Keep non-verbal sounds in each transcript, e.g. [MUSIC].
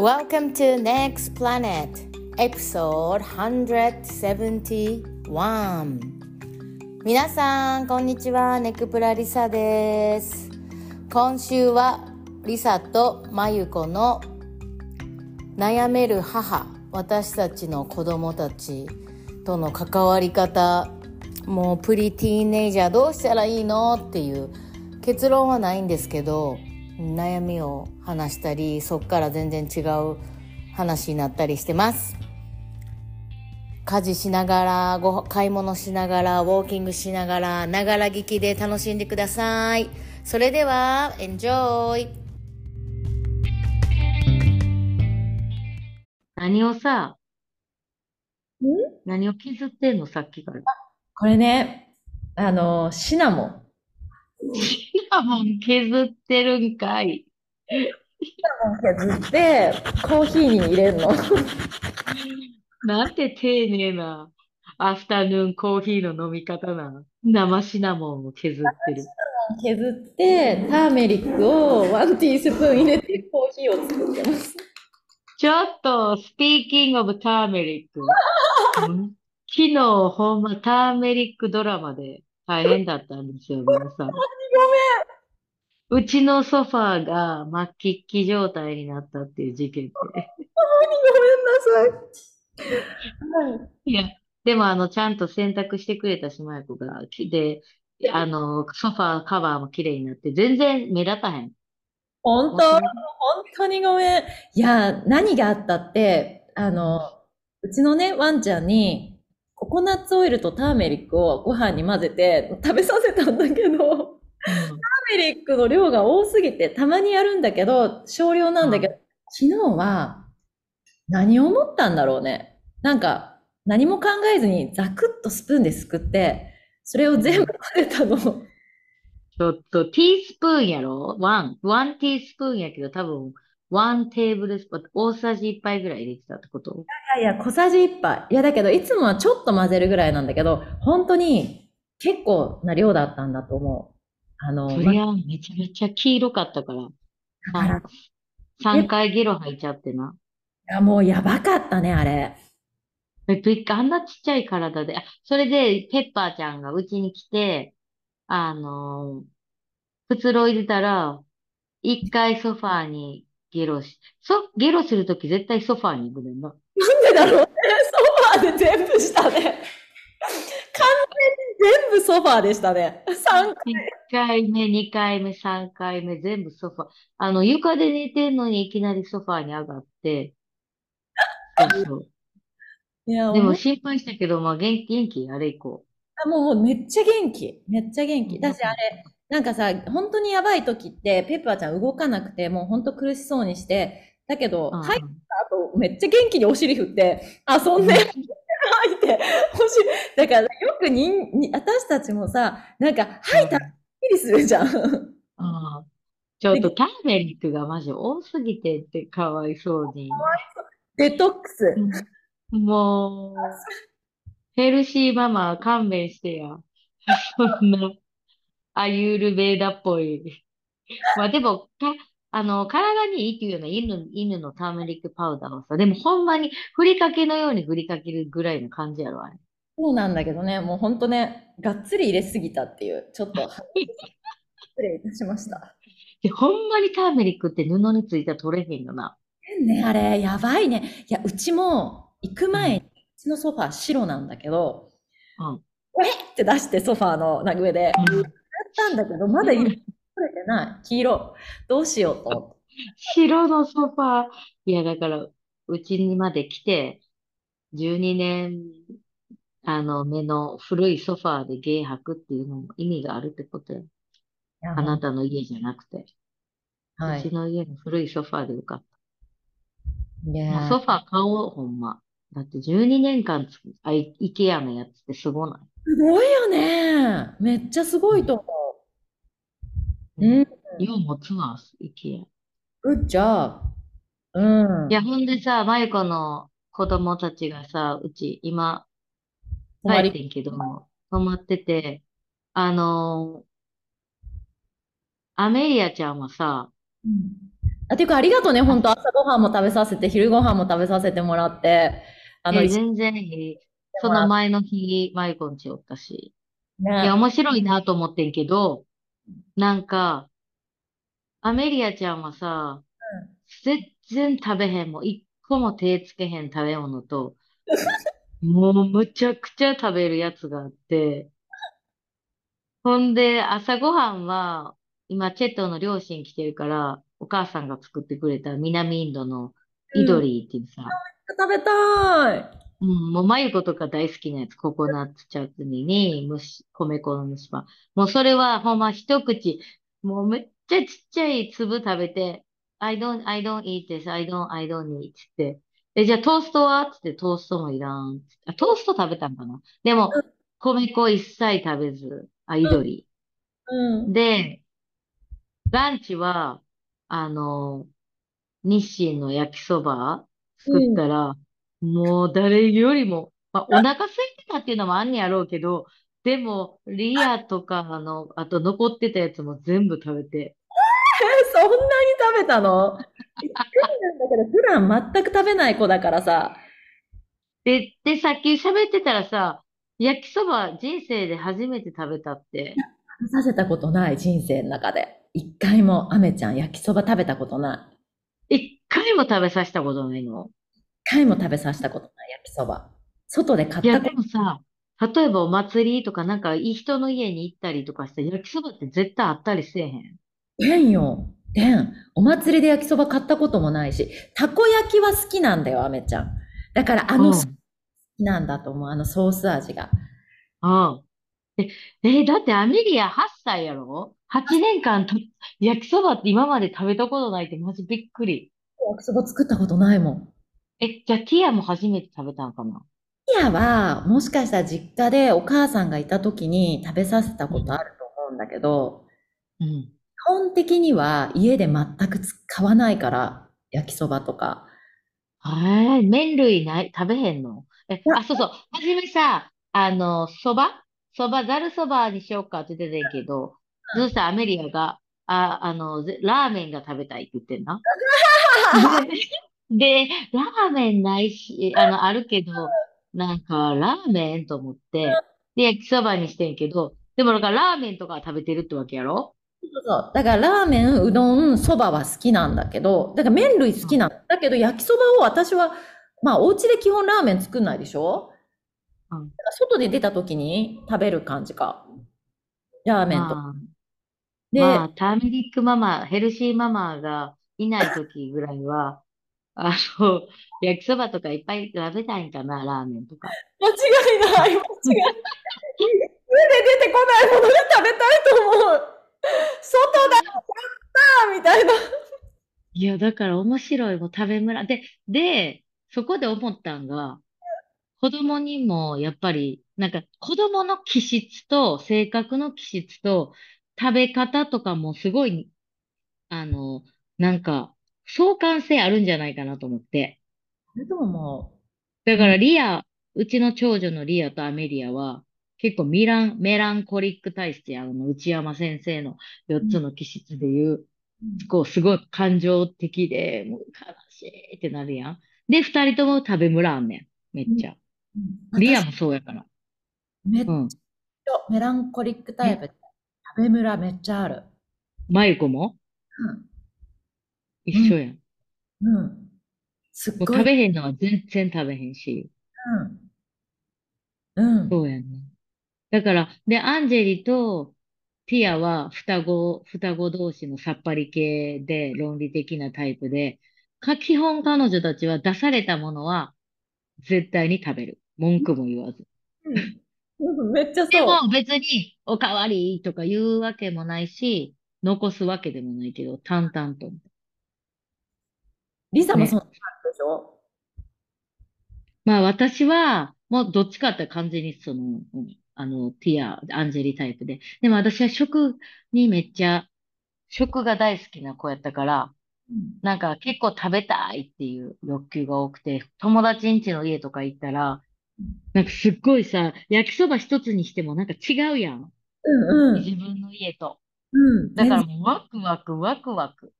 Welcome to Next Planet Episode 171皆さんこんにちは。ネクプラリサです。今週はリサとマユコの悩める母私たちの子供たちとの関わり方。もうプリティーネイジャーどうしたらいいの？っていう結論はないんですけど悩みを話したりそっから全然違う話になったりしてます家事しながらご買い物しながらウォーキングしながらながら聞きで楽しんでくださいそれでは Enjoy! 何をさ、何を削ってんのさっきから。これね、あの、シナモン。シナモン削ってるんかい。削って、コーヒーに入れるの。なんて丁寧なアフタヌーンコーヒーの飲み方な。生シナモンを削ってる。削って、ターメリックをワンティースプーン入れて、コーヒーを作ってます。ちょっと、スピーキングオブターメリック。うん？昨日、ほんまターメリックドラマで大変だったんですよ、皆さん。うちのソファーが末期期状態になったっていう事件で。ごめんなさい。いや、でもあの、ちゃんと洗濯してくれたしまやこが、きで、あの、ソファーカバーも綺麗になって、全然目立たへん。本当、本当にごめん。いや、何があったって、あの、うちのね、ワンちゃんに、ココナッツオイルとターメリックをご飯に混ぜて食べさせたんだけど、ターメリックの量が多すぎて、たまにやるんだけど、少量なんだけど、昨日は何を思ったんだろうね。なんか、何も考えずにザクッとスプーンですくって、それを全部混ぜたの。ちょっと、ティースプーンやろ？ one。one teaspoon やけど、多分、ワンテーブルスプーン、大さじ1杯ぐらい入れてたってこと？いやいや、小さじ1杯。いや、だけど、いつもはちょっと混ぜるぐらいなんだけど、本当に結構な量だったんだと思う。あの、そりゃ、めちゃめちゃ黄色かったから。だから、い3回ゲロ吐いちゃってな。や、もうやばかったね、あれ。えっと、一回あんなちっちゃい体で、あ、それで、ペッパーちゃんがうちに来て、あのー、くつろいでたら、一回ソファーにゲロし、そ、ゲロするとき絶対ソファーに行くねんな。なんでだろうね。ソファーで全部したね。完全に全部ソファーでしたね。3一回目、二回目、三回目、全部ソファー。あの、床で寝てんのにいきなりソファーに上がって、そうそう。いや、でも心配したけど、まあ元気、元気、あれ以降。あもうもうめっちゃ元気。めっちゃ元気。だし、あれ、なんかさ、本当にやばい時って、ペッパーちゃん動かなくて、もう本当苦しそうにして、だけど、うん入った後、めっちゃ元気にお尻振って、遊んで、吐いて、お尻、だからよくにに、私たちもさ、なんか吐いたらすっきりするじゃん。ああ。ちょっとターメリックがマジ多すぎてってかわいそうに。デトックス。もう、ヘルシーママ勘弁してや。そんな、アユールベーダっぽい。まあでも、か、あの、体にいいっていうような犬、犬のターメリックパウダーはさ、でもほんまにふりかけのようにふりかけるぐらいの感じやろ、あれ。そうなんだけどね、もう本当ね、がっつり入れすぎたっていう、ちょっと、失礼いたしました。[LAUGHS] で、ほんまにターメリックって布についたら取れへんよな。ね、あれ、やばいね。いや、うちも、行く前に、うちのソファー白なんだけど、うん。えって出してソファーの上で、やったんだけど、まだ色取れてない。黄色。どうしようと思って。白のソファー。いや、だから、うちにまで来て、12年、あの、目の古いソファーでゲー吐くっていうのも意味があるってことよ。あなたの家じゃなくて。はい。うちの家の古いソファーでよかっいた。もうやソファー買おう、ほんま。だって12年間つく、あ、イイケアのやつってすごない？すごいよね。めっちゃすごいと思う。うん。よう持つわ、イケア。Good job. うん。いや、ほんでさ、マユコの子供たちがさ、うち今、帰ってんけど、泊まってて、あのーアメリアちゃんはさ、うんあ、ていうかありがとうね。本当朝ごはんも食べさせて、昼ごはんも食べさせてもらって。あの、え、一緒全然いい。その前の日、マイコんちおったし。にいや、面白いなと思ってんけど、なんか、アメリアちゃんはさ、全然食べへんもん。一個も手つけへん食べ物と、もうむちゃくちゃ食べるやつがあって、ほんで、朝ごはんは、今、チェットの両親来てるから、お母さんが作ってくれた南インドのイドリーっていうさ、食べたい。うん、もう、マユコとか大好きなやつ、ココナッツチャツニに、蒸し、米粉の蒸しパン。もうそれはほんま一口、もうめっちゃちっちゃい粒食べて、I don't, I don't eat this, I don't, I don't eat つって。え、じゃあトーストは？つってトーストもいらん。あ、トースト食べたんかな？でも、米粉一切食べず、あ、イドリうん。で、ランチは、あの、日清の焼きそば作ったら、もう誰よりも、まあ、お腹空いてたっていうのもあんねやろうけど、でも、リアとか、あの、あと残ってたやつも全部食べて、え、[LAUGHS] そんなに食べたの？びっくりなんだけど、普段全く食べない子だからさ。で、で、さっき喋ってたらさ、焼きそば人生で初めて食べたって、食べさせたことない人生の中で。一回もアメちゃん焼きそば食べたことない。一回も食べさせたことないの。一回も食べさせたことない焼きそば。外で買いや、でったこともさ、例えばお祭りとかなんかいい人の家に行ったりとかして、焼きそばって絶対あったりせえへん。でんよ。でん。お祭りで焼きそば買ったこともないし、たこ焼きは好きなんだよ、アメちゃん。だからあうんの好きなんだと思う、あのソース味が。ああ。え、え、だってアメリア8歳やろ ?8 年間と焼きそばって今まで食べたことないってマジびっくり。焼きそば作ったことないもん。え、じゃあティアも初めて食べたんかな？ティアは、もしかしたら実家でお母さんがいた時に食べさせたことあると思うんだけど、うん。基本的には家で全く使わないから、焼きそばとか。はい、麺類ない、食べへんの？え、やあ、そうそう。はじめさ、あの、そば？そば、ざるそばにしようかって言ってたんやけど、そした？らアメリアが、あ、あの、ぜラーメンが食べたいって言ってんな。[LAUGHS] で、でラーメンないし、あの、あるけど、なんか、ラーメンと思って、で、焼きそばにしてんけど、でも、だからラーメンとかは食べてるってわけやろ？そうそう。だからラーメン、うどん、そばは好きなんだけど、だから麺類好きなんだけど、焼きそばを私は、まあお家で基本ラーメン作んないでしょ？うんだから外で出た時に食べる感じか。ラーメンと。まあ、で、まあ、ターメリックママ、ヘルシーママがいない時ぐらいは、あの、焼きそばとかいっぱい食べたいんかな、ラーメンとか。間違いない。[LAUGHS] 間違いない。家で出てこないものが食べたいと思う。外だ、やったーみたいな。いや、だから面白いもん食べ村。で、で、そこで思ったんが、子供にもやっぱり、なんか子供の気質と性格の気質と食べ方とかもすごい、あの、なんか相関性あるんじゃないかなと思って。それとももだからリア、うちの長女のリアとアメリアは結構ミラン、メランコリック体質や、あの内山先生の4つの気質でいう、う、こう、すごい感情的で、もう悲しいってなるやん。で、二人とも食べむらあんねん。めっちゃ。うんリアもそうやから。めっちゃうん。メランコリックタイプ。食べムラめっちゃある。まゆこも？一緒やん。うん。うん。すっもうごい。食べへんのは全然食べへんし。うん。うん。そうやんね。だから、で、アンジェリとティアは双子、双子同士のさっぱり系で論理的なタイプで、か、基本彼女たちは出されたものは絶対に食べる。文句も言わず。うんめっちゃでそう。も別におかわりとか言うわけもないし、残すわけでもないけど、淡々と。ねリサもそんな感じでしょ？まあ私は、もうどっちかって完全にその、うんあの、ティア、アンジェリタイプで。でも私は食にめっちゃ、食が大好きな子やったから、なんか結構食べたいっていう欲求が多くて、友達ん家の家とか行ったら、なんかすっごいさ、焼きそば一つにしてもなんか違うやん。うんうん。自分の家と。うん。だからもうワクワクワクワク。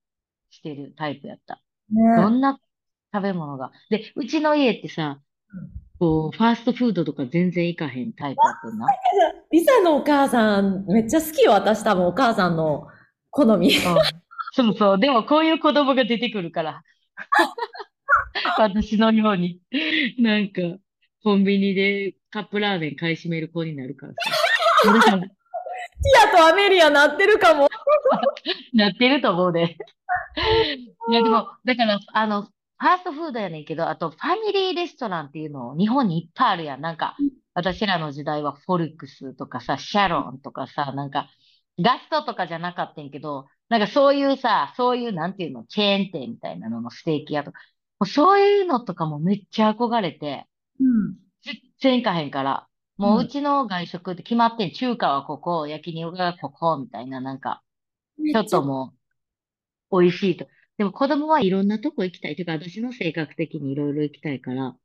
してるタイプやった。ねどんな食べ物が。で、うちの家ってさうん、こう、ファーストフードとか全然行かへんタイプやってんな。リサのお母さん、めっちゃ好きよ、私多分お母さんの好み。うんそうそう。でもこういう子供が出てくるから。[LAUGHS] 私のように。なんか、コンビニでカップラーメン買い占める子になるからさ。だからティアとアメリアなってるかも。[LAUGHS] なってると思うで。いや、でも、だから、あの、ファーストフードやねんけど、あと、ファミリーレストランっていうの、日本にいっぱいあるやん。なんか、私らの時代はフォルクスとかさ、シャロンとかさ、なんか、ガストとかじゃなかったんやけど、なんかそういうさ、そういう、なんていうの、チェーン店みたいなののステーキ屋とか、そういうのとかもめっちゃ憧れて、うん。全然行かへんから、もううちの外食って決まってん。中華はここ、焼肉がここ、みたいな、なんか、ちょっともう、美味しいと。でも子供はいろんなとこ行きたい。というか、私の性格的にいろいろ行きたいから、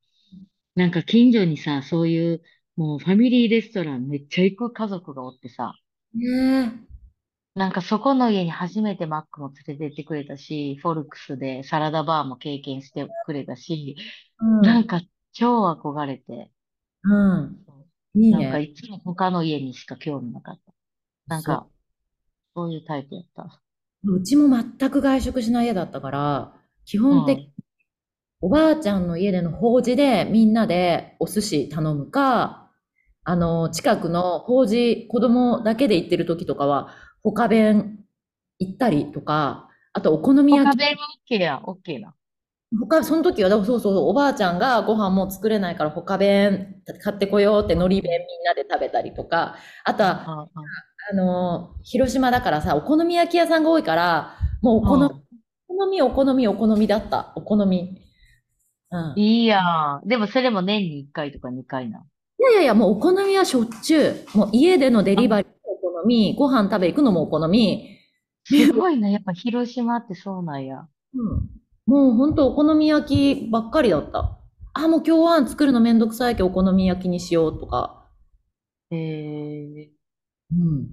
なんか近所にさ、そういう、もうファミリーレストランめっちゃ行く家族がおってさ、ねなんかそこの家に初めてマックも連れて行ってくれたし、フォルクスでサラダバーも経験してくれたし、うん。なんか超憧れて、うん。いいなんかね。いつも他の家にしか興味なかった。なんか、そういうタイプやった。うちも全く外食しない家だったから、基本的におばあちゃんの家での法事でみんなでお寿司頼むか、あの、近くの法事、子供だけで行ってる時とかは、他弁行ったりとか、あとお好み焼き。他弁は OK や、OK な。他、その時は、そうそうそう、おばあちゃんがご飯もう作れないから他弁買ってこようって海苔弁みんなで食べたりとか、あとは、あの、広島だからさ、お好み焼き屋さんが多いから、もうお好み、うんお好み、お好み、お好みだった。お好み。うん。いいいやん。でもそれも年に1回とか2回な。やいやいや、もうお好みはしょっちゅう。もう家でのデリバリーもお好み、ご飯食べ行くのもお好み。すごいな。やっぱ広島ってそうなんや。うん。もうほんとお好み焼きばっかりだった。あ、もう今日は作るのめんどくさいけどお好み焼きにしようとか。へえ。うん。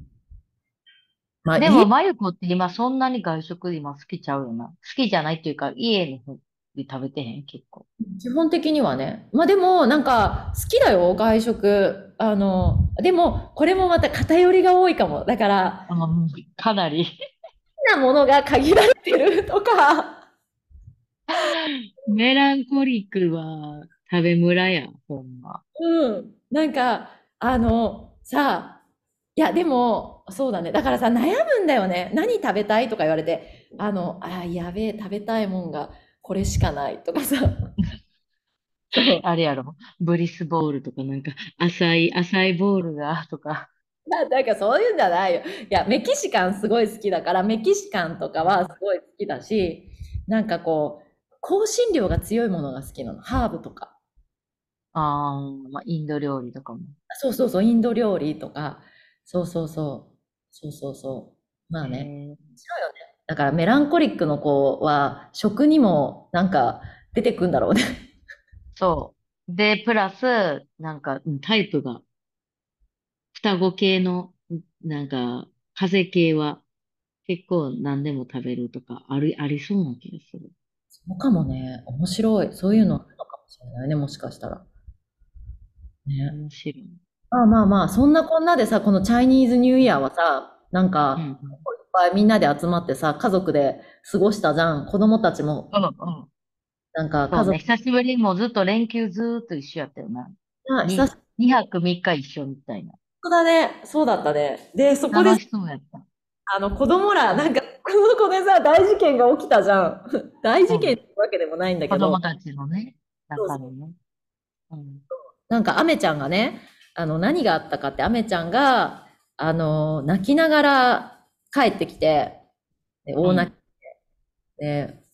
まあ、でも、家まゆこって今そんなに外食今好きちゃうよな。好きじゃないっていうか、家の方で食べてへん、結構。基本的にはね。まあでも、なんか、好きだよ、外食。あの、でも、これもまた偏りが多いかも。だから、うんかなり。好きなものが限られてるとか。[LAUGHS] メランコリックは食べ村や、ほんま。うん。なんか、あの、さ、いや、でも、そうだね。だからさ、悩むんだよね。何食べたいとか言われて、あの、あ、やべえ、食べたいもんがこれしかないとかさ。[LAUGHS] あれやろ。ブリスボールとかなんか、浅い、浅いボールが、とか。ななんかそういうんじゃないよ。いや、メキシカンすごい好きだから、メキシカンとかはすごい好きだし、なんかこう、香辛料が強いものが好きなの。ハーブとか。ああ、まあ、インド料理とかも。そうそうそう、インド料理とか。そうそうそう。そうそうそう。まあね。へえ面白いよね。だからメランコリックの子は食にもなんか出てくんだろうね。そう。で、プラス、なんか、うんタイプが、双子系の、なんか、風邪系は、結構何でも食べるとか、あり、ありそうな気がする。そうかもね。面白い。そういうのあるのかもしれないね、もしかしたら。ね。面白い。まあまあまあ、そんなこんなでさ、このチャイニーズニューイヤーはさ、なんか、うん、いっぱいみんなで集まってさ、家族で過ごしたじゃん。子供たちも、うん。うん。なんか家族そうね、久しぶりにもうずっと連休ずーっと一緒やったよな。が、に久し2泊3日一緒みたいな。ぶりだね。そうだったね。で、そこで楽しそうやった。あの、子供ら、なんか、この子でさ、大事件が起きたじゃん。[LAUGHS] 大事件ってわけでもないんだけど子供、たちのね、中のね。うん。なんか、アメちゃんがね、あの、何があったかって、アメちゃんが、あの、泣きながら帰ってきて、で大泣きで、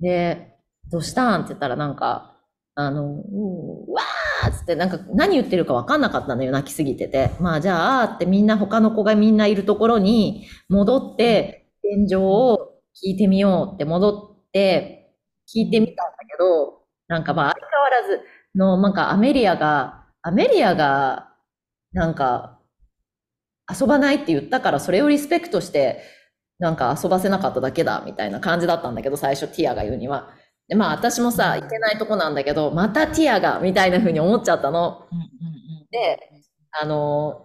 で、どうしたん？って言ったら、なんか、あの、うわーっつって、なんか、何言ってるか分かんなかったのよ、泣きすぎてて。まあ、じゃあ、ってみんな、他の子がみんないるところに戻って、現状を聞いてみようって戻って、聞いてみたんだけど、なんかまあ、相変わらずの、なんかアメリアが、アメリアが、なんか、遊ばないって言ったから、それをリスペクトして、なんか遊ばせなかっただけだみたいな感じだったんだけど、最初ティアが言うには。で、まあ私もさ、いけないとこなんだけど、またティアがみたいな風に思っちゃったの。うんうんうん。で、あの、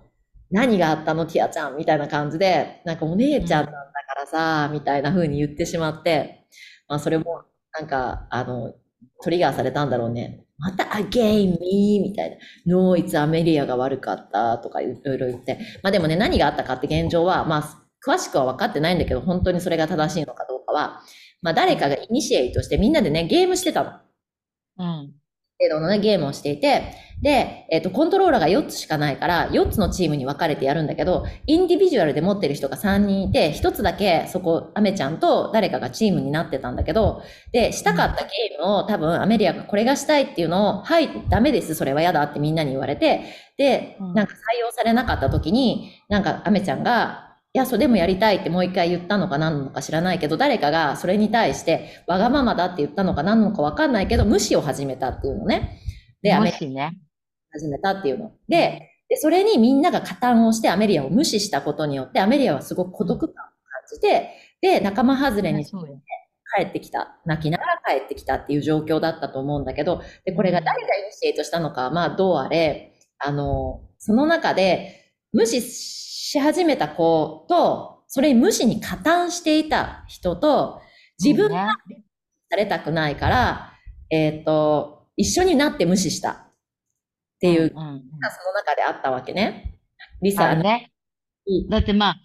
何があったの？ティアちゃんみたいな感じで、なんかお姉ちゃんなんだからさ、みたいな風に言ってしまって、まあそれもなんか、あの、トリガーされたんだろうね。また again me みたいな。No, it's アメリアが悪かったとかいろいろ言って。まあでもね、何があったかって現状は、まあ詳しくは分かってないんだけど、本当にそれが正しいのかどうかは、まあ誰かがイニシエイトしてみんなでね、ゲームしてたの。うん。程度のね、ゲームをしていて、で、えっ、と、コントローラーが4つしかないから、4つのチームに分かれてやるんだけど、インディビジュアルで持ってる人が3人いて、1つだけそこ、アメちゃんと誰かがチームになってたんだけど、で、したかったゲームを多分アメリアがこれがしたいっていうのを、はい、ダメです、それは嫌だってみんなに言われて、でうん、なんか採用されなかった時に、なんかアメちゃんが、いや、それでもやりたいってもう一回言ったのか何なのか知らないけど、誰かがそれに対して、わがままだって言ったのか何なのかわかんないけど、無視を始めたっていうのね。で、アメリアね。始めたっていうの。で、で、それにみんなが加担をしてアメリアを無視したことによって、アメリアはすごく孤独感を感じて、で、仲間外れにそうよ。帰ってきた。泣きながら帰ってきたっていう状況だったと思うんだけど、で、これが誰がイニシエイトしたのか、まあ、どうあれ、あの、その中で、無視し始めた子と、それに無視に加担していた人と、自分がねされたくないから、えっ、と、一緒になって無視したっていう、うんうんうんその中であったわけね。リサ、ね。だってまあ、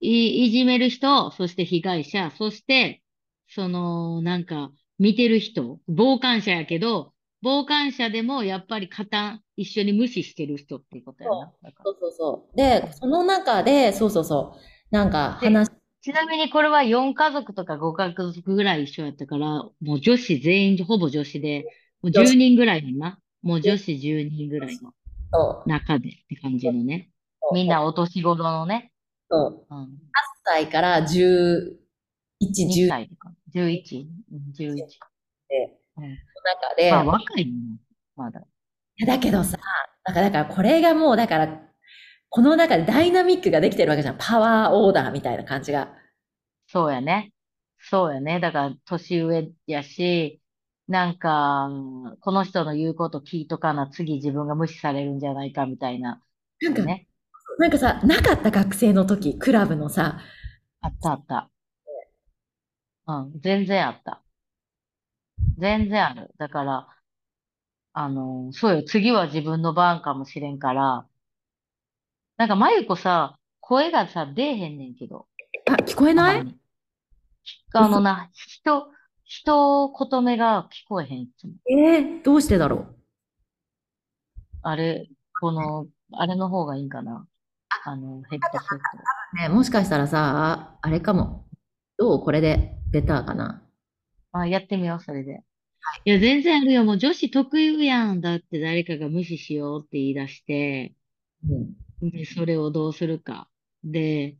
い、いじめる人、そして被害者、そして、その、なんか、見てる人、傍観者やけど、傍観者でもやっぱり加担、一緒に無視してる人っていうことやな。そうそうそう。で、その中で、そうそうそう。なんか話、ちなみにこれは4家族とか5家族ぐらい一緒やったから、もう女子全員、ほぼ女子で、もう10人ぐらいやな。もう女子10人ぐらいの中でって感じのね。みんなお年頃のね。そううん。8歳から11、2 10歳とか、11、うん11か。で、うんの中で、まあ若いね、まだ。いやだけどさ、だから、だからこれがもう、だから、この中でダイナミックができてるわけじゃん。パワーオーダーみたいな感じが。そうやね。そうやね。だから、年上やし、なんか、この人の言うこと聞いとかな、次自分が無視されるんじゃないかみたいな。なんか、ね。なんかさ、なかった学生の時、クラブのさ、あったあった。うん、全然あった。全然ある。だから、あの、そうよ。次は自分の番かもしれんから、なんか、まゆこさ、声がさ、出えへんねんけど。あ、聞こえない？たまにあのな、人、人言目が聞こえへん、いつも。えー、どうしてだろう？あれ、この、あれの方がいいんかな？あの、ヘッドセット。ね、もしかしたらさ、あれかも。どう？これでベターかな？あ、やってみよう、それで。いや、全然あるよ。もう女子特有やん。だって誰かが無視しようって言い出して、うん。で、それをどうするか。で、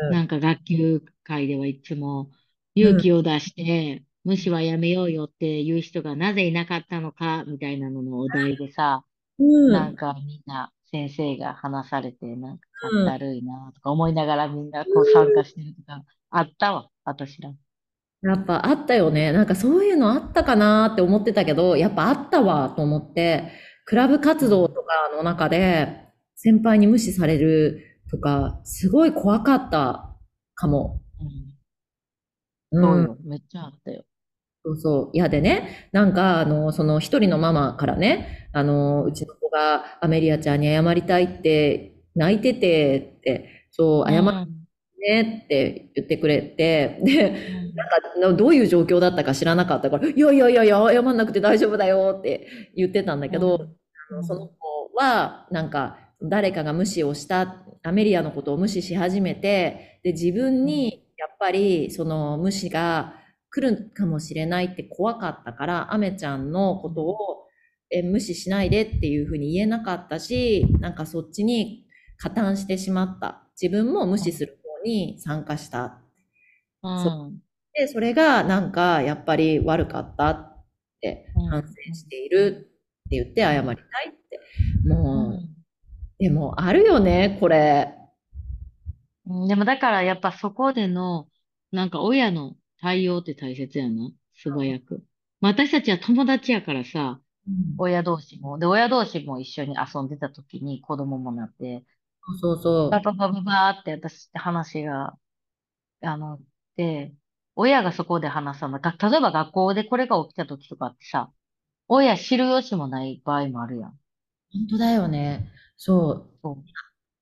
うんなんか学級会ではいつも勇気を出して、無視はやめようよっていう人がなぜいなかったのか、みたいなののお題でさ、うん。なんかみんな先生が話されて、なんかうんかったるいなとか思いながらみんなこう参加してるとか、あったわ、私ら。やっぱあったよね。なんかそういうのあったかなって思ってたけど、やっぱあったわと思って、クラブ活動とかの中で先輩に無視されるとか、すごい怖かったかも。うん、うん。そうよ、めっちゃあったよ。そうそう。いやでね、なんか、あの、その一人のママからね、あの、うちの子がアメリアちゃんに謝りたいって、泣いててって、そう、謝ってねって言ってくれて、で、うん。なんか、などういう状況だったか知らなかったから、いやいやいやいや、謝んなくて大丈夫だよって言ってたんだけど、あのその子は、なんか、誰かが無視をした、アメリアのことを無視し始めて、で、自分に、やっぱり、その無視が来るかもしれないって怖かったから、アメちゃんのことを、え無視しないでっていうふうに言えなかったし、なんかそっちに加担してしまった。自分も無視する方に参加した。うんそで、それがなんかやっぱり悪かったってうん反省しているって言って謝りたいって。もう、でもあるよね、これ。うんでもだからやっぱそこでのなんか親の対応って大切やな。素早く。まあ私たちは友達やからさ、うん親同士も。で、親同士も一緒に遊んでた時に子供もなって、そうそう。バババババって私って話が、あの、で、親がそこで話さない。例えば学校でこれが起きた時とかってさ、親知る由もない場合もあるやん。本当だよね。そう。そう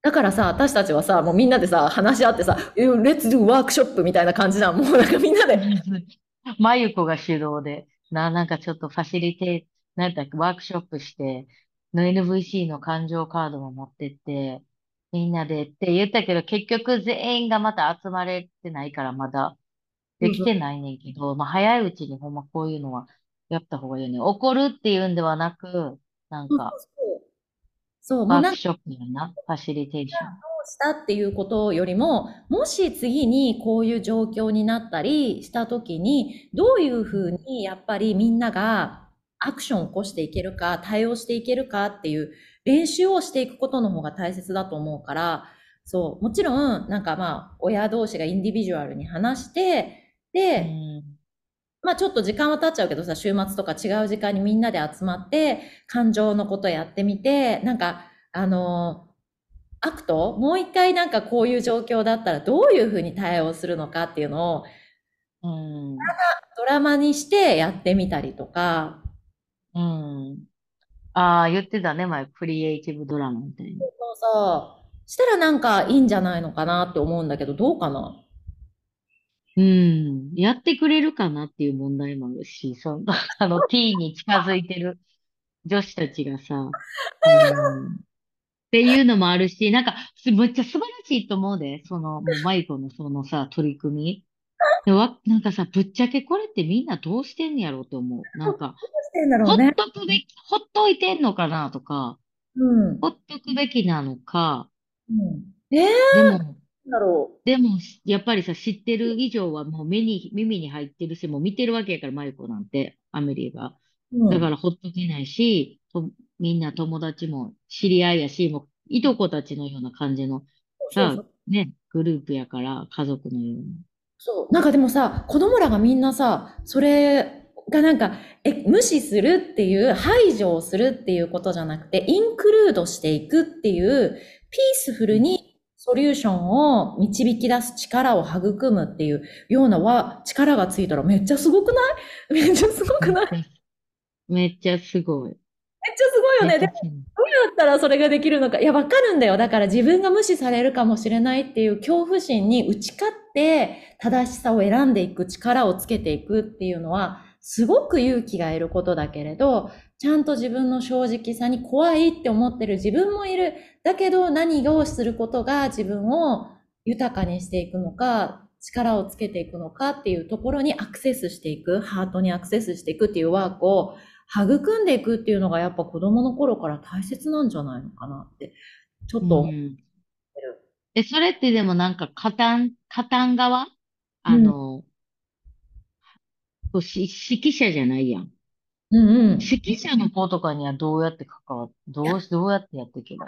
だからさ、私たちはさ、もうみんなでさ、話し合ってさ、レッツドゥワークショップみたいな感じじゃん。もうなんかみんなで。まゆこが主導で、な、なんかちょっとファシリテー、なんだっけ、ワークショップして、NVC の感情カードも持ってって、みんなでって言ったけど、結局全員がまた集まれてないから、まだできてないねんけど、まあ早いうちにほんまこういうのはやった方がいいよね。怒るっていうんではなく、なんか、そう、ワークショップやな、ファシリテーション。したっていうことよりも、もし次にこういう状況になったりした時に、どういうふうにやっぱりみんながアクションを起こしていけるか、対応していけるかっていう練習をしていくことの方が大切だと思うから、そう、もちろん、なんかまあ、親同士が individual に話して、で、うんまあちょっと時間は経っちゃうけどさ、週末とか違う時間にみんなで集まって、感情のことやってみて、なんか、あの act もう一回なんかこういう状況だったらどういうふうに対応するのかっていうのをうん。ドラマにしてやってみたりとか、うん。ああ、言ってたね、前、クリエイティブドラマみたいな。そうそう。したらなんかいいんじゃないのかなって思うんだけど、どうかな？うん。やってくれるかなっていう問題もあるし、その、[LAUGHS] あの、ティーンに近づいてる女子たちがさ、うん、っていうのもあるし、なんか、すめっちゃ素晴らしいと思うで、その、もう、マイコのそのさ、取り組み。でわ、なんかさ、ぶっちゃけこれってみんなどうしてんやろうと思う。なんか、どうしてんほっ。とくべき、ほっといてんのかなとか、うん。ほっとくべきなのか、うん、えでも、ー、なんだろでも、やっぱりさ、知ってる以上はもう目に、耳に入ってるし、もう見てるわけやから、マユコなんて、アメリが。う。うん。だからほっとけないし、とみんな友達も知り合いやし、もう、いとこたちのような感じの、さね、グループやから、家族のような。そう。なんかでもさ、子供らがみんなさ、それがなんか、え、無視するっていう、排除をするっていうことじゃなくて、インクルードしていくっていう、ピースフルにソリューションを導き出す力を育むっていうようなは、力がついたらめっちゃすごくない？めっちゃすごくない？めっちめっちゃすごい。ね。でめっちゃすごいどうやったらそれができるのか。いや、わかるんだよ。だから自分が無視されるかもしれないっていう恐怖心に打ち勝って正しさを選んでいく力をつけていくっていうのは、すごく勇気がいることだけれど、ちゃんと自分の正直さに怖いって思ってる自分もいる。だけど何をすることが自分を豊かにしていくのか、力をつけていくのかっていうところにアクセスしていく、ハートにアクセスしていくっていうワークを育んでいくっていうのがやっぱ子供の頃から大切なんじゃないのかなって、ちょっと思ってうんる。え、それってでもなんか、加担、加担側？あの、こうし指揮者じゃないやん。うんうん。指揮者の子とかにはどうやって関わっ、どうし、どうやってやっていけば？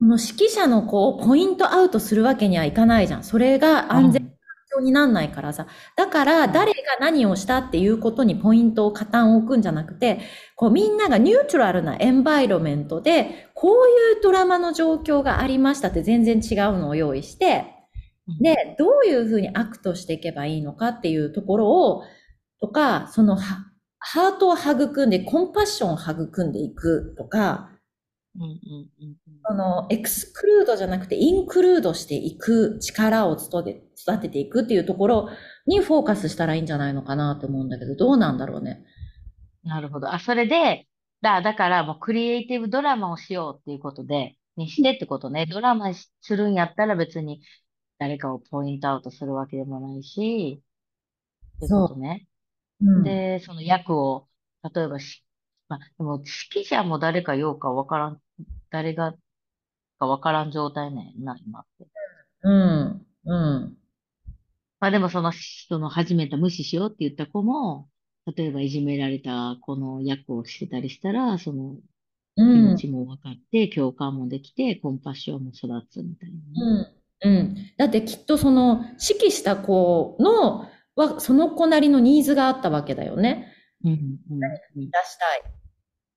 この指揮者の子をポイントアウトするわけにはいかないじゃん。それが安全環境になんないからさ。だから、誰が何をしたっていうことにポイントを加担を置くんじゃなくて、こうみんながニュートラルな environment で、こういうドラマの状況がありましたって全然違うのを用意して、うん。で、どういうふうに act していけばいいのかっていうところを、とか、そのは、ハートを育んで、 compassion を育んでいくとか、うんうんうんその、 exclude じゃなくて、 include していく力を育て育てていくっていうところにフォーカスしたらいいんじゃないのかなと思うんだけど、どうなんだろうね。なるほど。あ、それで、だ、だからもうクリエイティブドラマをしようっていうことで、にしてってことね。ドラマしするんやったら別に誰かをポイントアウトするわけでもないし、ってことね。うん。で、その役を、例えばし、まあ、でも指揮者も誰かようかわからん、誰がかわからん状態ねんな、今って。うん。うん。まあでもその、その始めた無視しようって言った子も、例えばいじめられた子の役をしてたりしたら、その気うん。持ちも分かって、共感もできて、コンパッションも育つみたいなね。うん。だってきっとその指揮した子の、は、その子なりのニーズがあったわけだよね。うんうんうん出したい。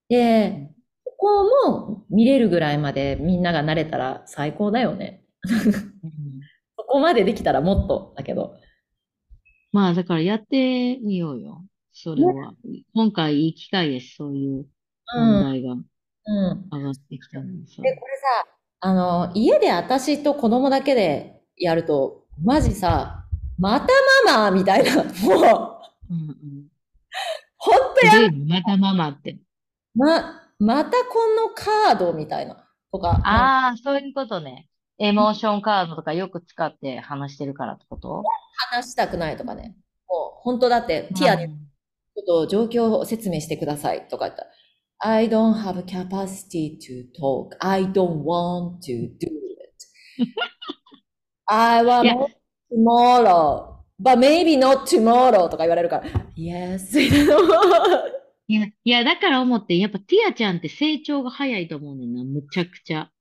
で、ここも見れるぐらいまでみんなが慣れたら最高だよね。うんそこまでできたらもっとだけど。まあ、だからやってみようよ。それは。今回いい機会です。そういう問題がうん。上がってきたのにさ。で、これさ、あの、家で私と子供だけでやると、マジさ、またママみたいな、もう、うんうん。ほんとや、またママって。ま、またこのカードみたいな、とか、ああ、そういうことね。エモーションカードとかよく使って話してるからってこと？話したくないとかね。もう、本当だって、ティアにちょっと状況を説明してくださいとか言ったら、I don't have capacity to talk. I don't want to do it. I want [LAUGHS] tomorrow. But maybe not tomorrow とか言われるから、Yes. [LAUGHS] いや、いや、だから思って、やっぱティアちゃんって成長が早いと思うねんな、むちゃくちゃ。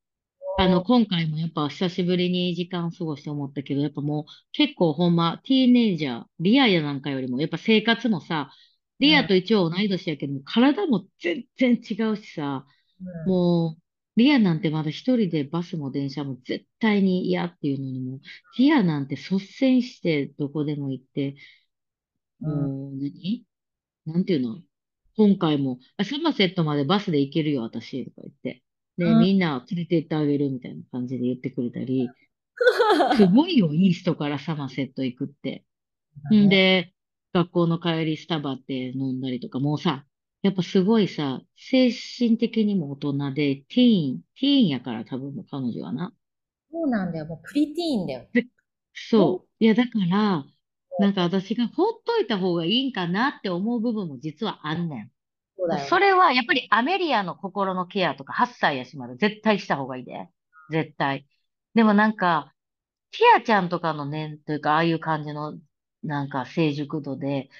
あの、今回もやっぱ久しぶりに時間過ごして思ったけど、やっぱもう結構ほんま、ティーネイジャー、リアやなんかよりも、やっぱ生活もさ、リアと一応同い年やけども、体も全然違うしさ、もう、リアなんてまだ一人でバスも電車も絶対に嫌っていうのにも、ティアなんて率先してどこでも行って、もう何、なんていうの？今回も、あ、サマセットまでバスで行けるよ、私、とか言って。で、うんみんな連れて行ってあげるみたいな感じで言ってくれたり、[LAUGHS] すごいよ、イーストからサマセット行くって。んで、学校の帰りスタバって飲んだりとか、もうさ、やっぱすごいさ、精神的にも大人で、ティーン、ティーンやから多分彼女はな。そうなんだよ。もうプリティーンだよ。そう。いや、だから、なんか私がほっといた方がいいんかなって思う部分も実はあんねん。そうだよ。それはやっぱりアメリアの心のケアとか8歳やしまだ絶対した方がいいで。絶対。でもなんか、ティアちゃんとかのね、というかああいう感じのなんか成熟度で、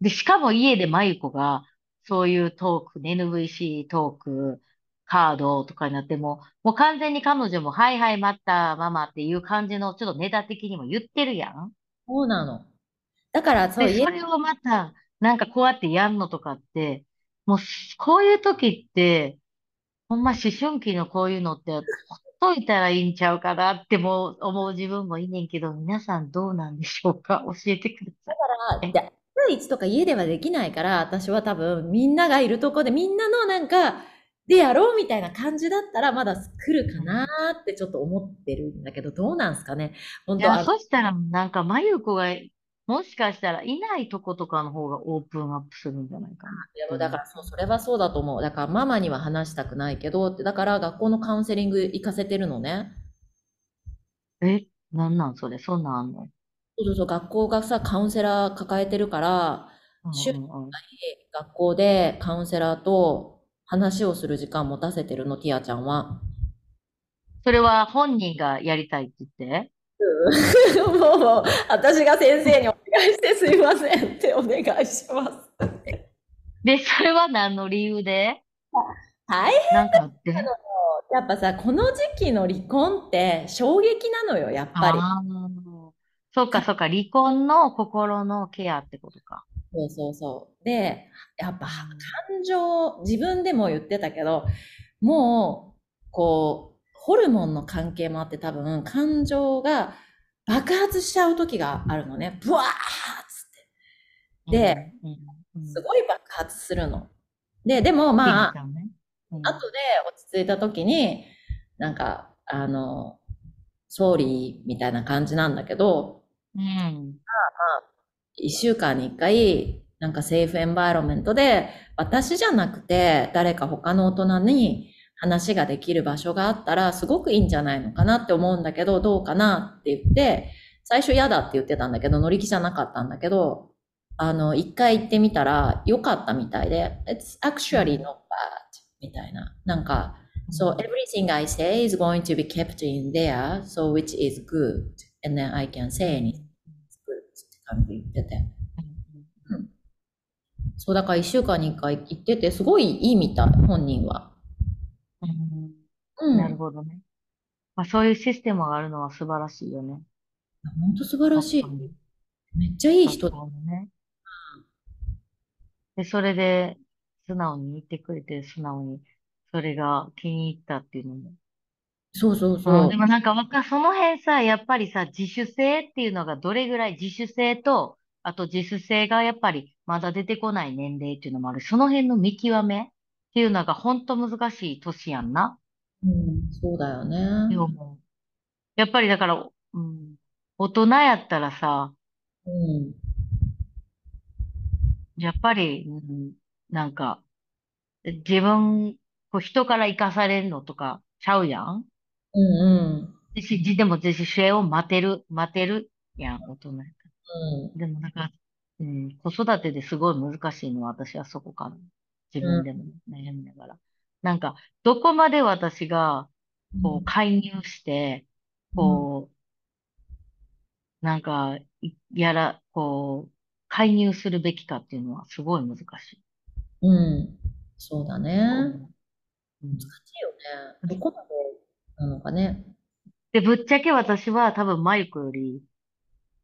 で、しかも家でマユコがそういうトーク、NVC トーク、カードとかになっても、もう完全に彼女もはいはい待ったママっていう感じのちょっとネタ的にも言ってるやん。そうなの。だから、そう、それをまた、なんかこうやってやんのとかって、もうし、こういう時って、ほんま思春期のこういうのって、ほっといたらいいんちゃうかなっても思う自分もいいねんけど、皆さんどうなんでしょうか？教えてください。で、1対1とか家ではできないから、私は多分みんながいるとこでみんなのなんか、でやろうみたいな感じだったらまだ来るかなーってちょっと思ってるんだけど、どうなんすかね？本当いや、あそしたらなんか、まゆこが、もしかしたらいないとことかの方がオープンアップするんじゃないかな。いやだからそう、それはそうだと思う。だからママには話したくないけどだから学校のカウンセリング行かせてるのね。え、なんなんそれ、そんなんあんの？そうそうそう、学校がさ、カウンセラー抱えてるから、週うんうんうん学校でカウンセラーと話をする時間持たせてるの、ティアちゃんは。それは本人がやりたいって言って？もう、私が先生にお願いしてすいませんってお願いします。で、それは何の理由で？はい。なんかあってやっぱさ、この時期の離婚って衝撃なのよ、やっぱり。そうか、そうか、離婚の心のケアってことか。そうそうそう。で、やっぱ感情、自分でも言ってたけど、もう、こう、ホルモンの関係もあって多分、感情が爆発しちゃう時があるのね。ブワーッつって。で、すごい爆発するの。で、でもまあ、あ、ねうん後で落ち着いた時に、なんか、あの、ソーリーみたいな感じなんだけど、うん。一週間に一回、なんかセーフエンバイロメントで、私じゃなくて、誰か他の大人に話ができる場所があったら、すごくいいんじゃないのかなって思うんだけど、どうかなって言って、最初嫌だって言ってたんだけど、乗り気じゃなかったんだけど、あの、一回行ってみたら良かったみたいで、It's actually not bad みたいな。なんか、So everything I say is going to be kept in there, so which is good. And then I can say anything. It's good って感じで言ってて。そう、だから一週間に一回行ってて、すごいいいみたい、本人は。なるほどね。まあ、そういうシステムがあるのは素晴らしいよね。本当素晴らしいめっちゃいい人学。校のね。で、それで、素直に言ってくれて、素直に、それが気に入ったっていうのも。そうそううん、そうで。もなんかわか、その辺さ、やっぱりさ、自主性っていうのがどれぐらい、自主性と、あと自主性がやっぱりまだ出てこない年齢っていうのもある。その辺の見極めっていうのが本当難しい年やんな。うん、そうだよね。って思う。やっぱりだから、うん、大人やったらさ、うん。やっぱり、うん、なんか、自分、こう人から生かされるのとかちゃうやん？うんうん。自主でも自主性を待てる、待てるやん、大人やら。うん。でもなんか、うん、子育てですごい難しいのは私はそこかな。自分でも悩みながら。なんか、どこまで私が、こう、介入して、こう、なんか、いやら、こう、介入するべきかっていうのはすごい難しい。うん。そうだね。うん難しいよね。どこまでなのかね。で、ぶっちゃけ私は多分マイクより、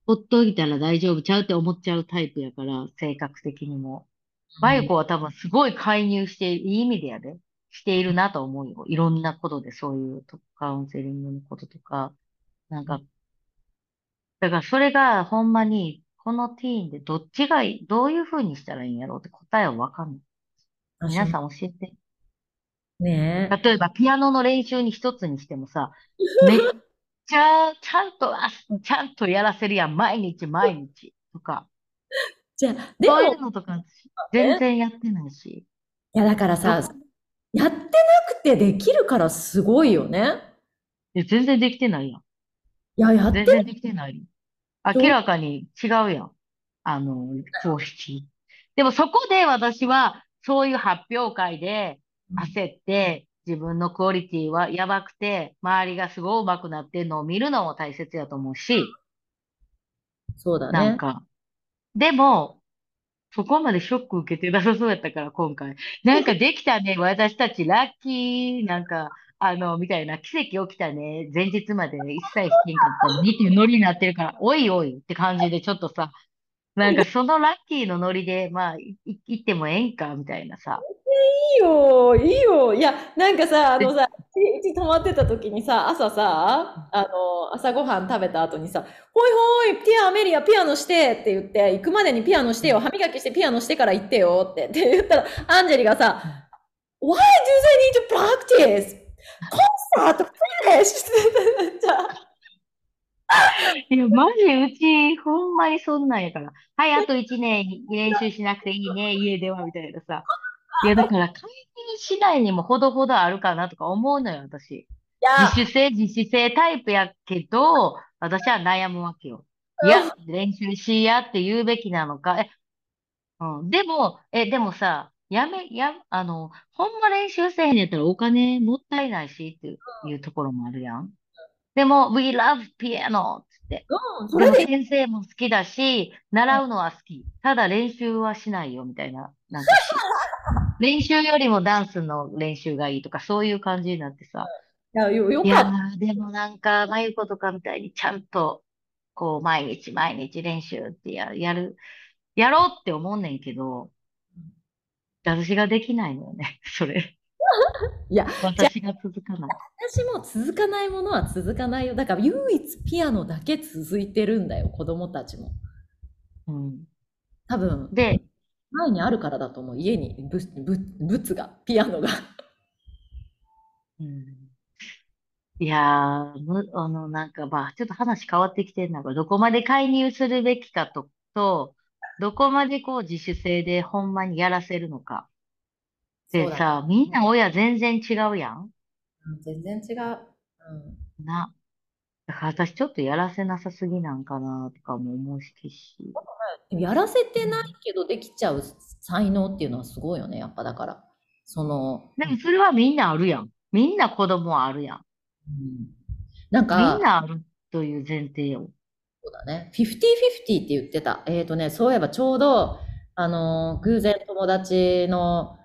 ほっといたら大丈夫ちゃうって思っちゃうタイプやから、性格的にも。マユコは多分すごい介入して、いい意味でやで、しているなと思うよ。いろんなことで、そういうとカウンセリングのこととか、なんか、だからそれがほんまに、このティーンでどっちがいい、どういう風にしたらいいんやろうって答えはわかんない。皆さん教えて。ねえ。例えば、ピアノの練習に一つにしてもさ、[LAUGHS] めっちゃ、ちゃんと、あ、ちゃんとやらせるやん。毎日毎日。とか。じゃあ、でそういも、うのとか、全然やってないし。いや、だからさ、やってなくてできるからすごいよね。いや全然できてないやん。いや、やって全然できてない。明らかに違うやん。あの、クオリティ。でもそこで私は、そういう発表会で焦って、自分のクオリティはやばくて、周りがすごい上手くなってるのを見るのも大切やと思うし、そうだね。なんか、でも、そこまでショック受けてなさそうやったから、今回。[LAUGHS] なんかできたね、私たちラッキー、なんか、あの、みたいな、奇跡起きたね、前日まで一切弾けんかったのにっていうノリになってるから、おいおいって感じでちょっとさ、なんかそのラッキーのノリで、まあ、行ってもええんか、みたいなさ。いいよ、いいよ。いや、なんかさ、あのさ、うち泊まってた時にさ、朝さ、あの、朝ごはん食べた後にさ、ほいほい、ピア、アメリア、ピアノしてって言って、行くまでにピアノしてよ、歯磨きしてピアノしてから行ってよって、って言ったら、アンジェリがさ、Why do they need to practice? コンサートフィニッシュってじゃあいや、マジ、うち、ほんまにそんなんやから。はい、あと一年練習しなくていいね、[LAUGHS] 家では、みたいなさ。いや、だから、介入しないにもほどほどあるかなとか思うのよ、私。自主性、自主性タイプやけど、私は悩むわけよ。いや、練習しやって言うべきなのか。え、うん。でも、え、でもさ、やめ、や、あの、ほんま練習せえへんやったらお金もったいないしっていうところもあるやん。でも、We love piano! つって。うん、それで、先生も好きだし、習うのは好き。ただ練習はしないよ、みたいな。なんかし、[LAUGHS] 練習よりもダンスの練習がいいとか、そういう感じになってさ。いや、よ、よいやかった。ー、でもなんか、まゆことかみたいにちゃんと、こう、毎日毎日練習ってや、やる、やろうって思うねんけど、私ができないのよね、それ。いや、私が続かない。私も続かないものは続かないよ。だから唯一ピアノだけ続いてるんだよ、子供たちも。うん。多分、で、前にあるからだと思う。家にブ、ブ、物が、ピアノが。うんいやー、む、あの、なんか、まあ、ちょっと話変わってきてるんだけど、どこまで介入するべきかと、と、どこまでこう自主性でほんまにやらせるのか。でさ、みんな親全然違うやんうん全然違う。うんな。だから私ちょっとやらせなさすぎなんかなとかも思うし。やらせてないけどできちゃう才能っていうのはすごいよね、やっぱだから。その、でもそれはみんなあるやん。みんな子供はあるやん。うんなんみかん、なあるという前提よ。そうだね。50-50って言ってた。えっとね、そういえばちょうど、あのー偶然友達の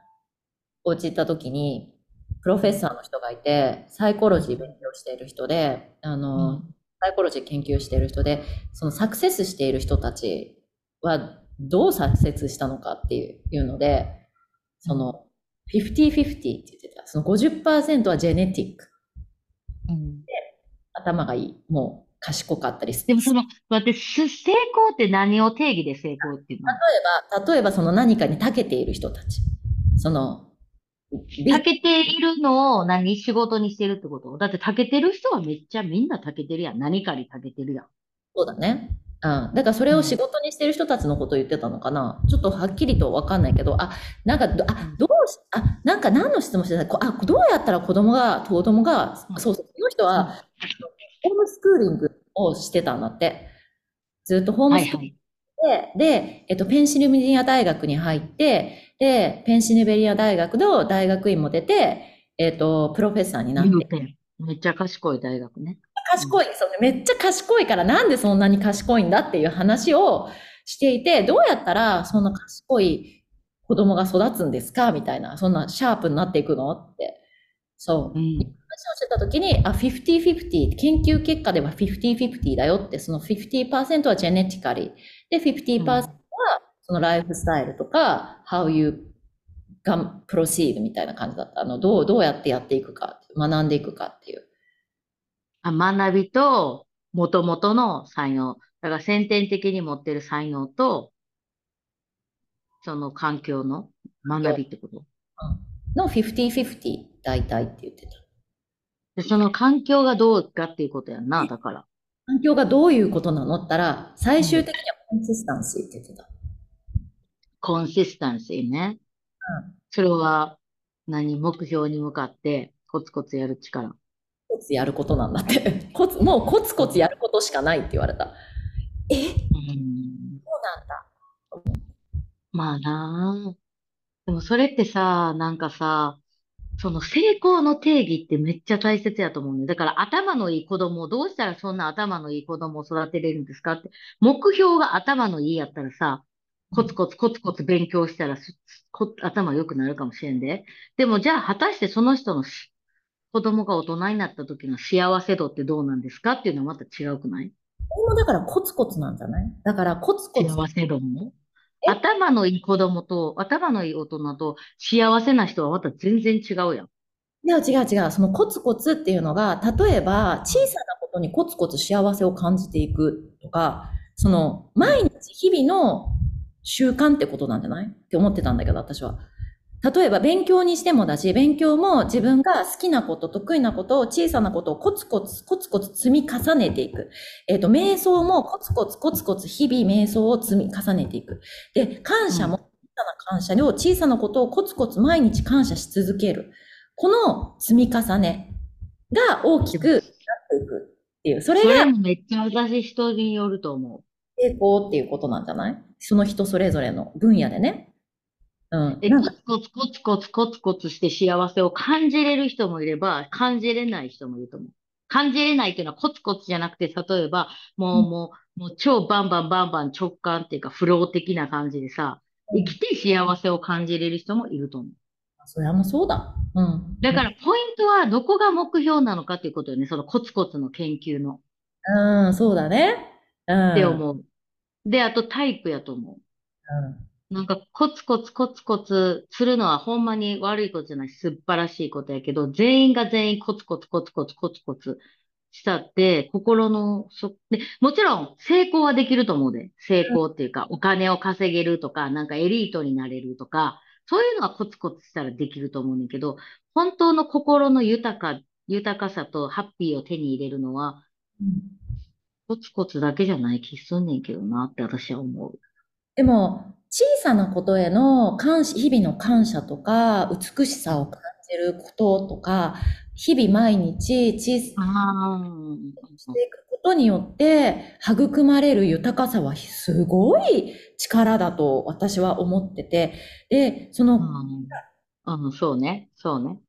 お家行った時に、プロフェッサーの人がいて、サイコロジー勉強している人で、あの、うんサイコロジー研究している人で、そのサクセスしている人たちはどうサクセスしたのかっていうので、その、50-50って言ってた。その50%はジェネティック。うん頭がいい。もう賢かったりすでもその、待って、す成功って何を定義で成功っていうの？例えば、例えばその何かに長けている人たち。その、び長けているのを何仕事にしてるってこと？だって長けてる人はめっちゃみんな長けてるやん。何かに長けてるやん。そうだね。うん。だからそれを仕事にしてる人たちのことを言ってたのかな？ちょっとはっきりとわかんないけど、あ、なんかど、あ、どうし、あ、なんか何の質問してた？こあ、どうやったら子供が、子供が、うんそうそう、その人は、ホームスクーリングをしてたんだって。ずっとホームスクーリングはいはい。で、で、えっと、ペンシルベニア大学に入って、で、ペンシルベニア大学の大学院も出て、えっと、プロフェッサーになってめっちゃ賢い大学ね。賢い、そうね、めっちゃ賢いからなんでそんなに賢いんだっていう話をしていて、どうやったらそんな賢い子供が育つんですかみたいな、そんなシャープになっていくのって。そう。うん。話をしてた時に、あ、50-50、研究結果では50-50だよって、その50%はジェネティカリー。で、50%はそのライフスタイルとか、how you proceed みたいな感じだった。あの、どう、どうやってやっていくか、学んでいくかっていう。あ学びと、元々の才能。だから先天的に持ってる才能と、その環境の学びってこと。の50-50大体って言ってた。で、その環境がどうかっていうことやんな、だから。環境がどういうことなのったら、最終的にはコンシスタンシーって言ってた。コンシスタンシーね。うんそれは、何、目標に向かってコツコツやる力。コツやることなんだって。[LAUGHS] コツ、もうコツコツやることしかないって言われた。え？そううん。なんだ。まあなあ。でもそれってさ、なんかさ、その成功の定義ってめっちゃ大切やと思うね。だから頭のいい子供をどうしたらそんな頭のいい子供を育てれるんですかって。目標が頭のいいやったらさ、コツコツコツコツ勉強したらすこ頭良くなるかもしれんで。でもじゃあ果たしてその人のし子供が大人になった時の幸せ度ってどうなんですかっていうのはまた違うくない？これもだからコツコツなんじゃない？だからコツコツ。幸せ度も？え？頭のいい子供と、頭のいい大人と幸せな人はまた全然違うやん。いや、違う違う。そのコツコツっていうのが、例えば小さなことにコツコツ幸せを感じていくとか、その毎日日々の習慣ってことなんじゃない？って思ってたんだけど、私は。例えば勉強にしてもだし、勉強も自分が好きなこと、得意なことを小さなことをコツコツ、コツコツ積み重ねていく。えっ、と、瞑想もコツコツ、コツコツ日々瞑想を積み重ねていく。で、感謝も小さな感謝を小さなことをコツコツ毎日感謝し続ける。この積み重ねが大きくなっていくっていう。それがそれもめっちゃ私人によると思う。成功っていうことなんじゃない？その人それぞれの分野でね。うん。で、コツコツコツコツコツコツして幸せを感じれる人もいれば、感じれない人もいると思う。感じれないっていうのはコツコツじゃなくて、例えば、もう、うんもう、もう超バンバンバンバン直感っていうか、フロー的な感じでさ、生きて幸せを感じれる人もいると思う。それはもうそうだ。うん。だから、ポイントはどこが目標なのかっていうことよね。そのコツコツの研究の。うん、そうだね。うん。って思う。で、あとタイプやと思う。うん。なんかコツコツコツコツするのはほんまに悪いことじゃないし、素晴らしいことやけど、全員が全員コツコツコツコツコツコツしたって、心のそ、で、もちろん成功はできると思うで。成功っていうか、お金を稼げるとか、なんかエリートになれるとか、そういうのはコツコツしたらできると思うんだけど、本当の心の豊か、豊かさとハッピーを手に入れるのは、うんコツコツだけじゃない気すんねんけどなって私は思う。でも、小さなことへの感謝、日々の感謝とか、美しさを感じることとか、日々毎日小さあくしていくことによって、育まれる豊かさはすごい力だと私は思ってて、で、その、あ、うん、そうね、そうね。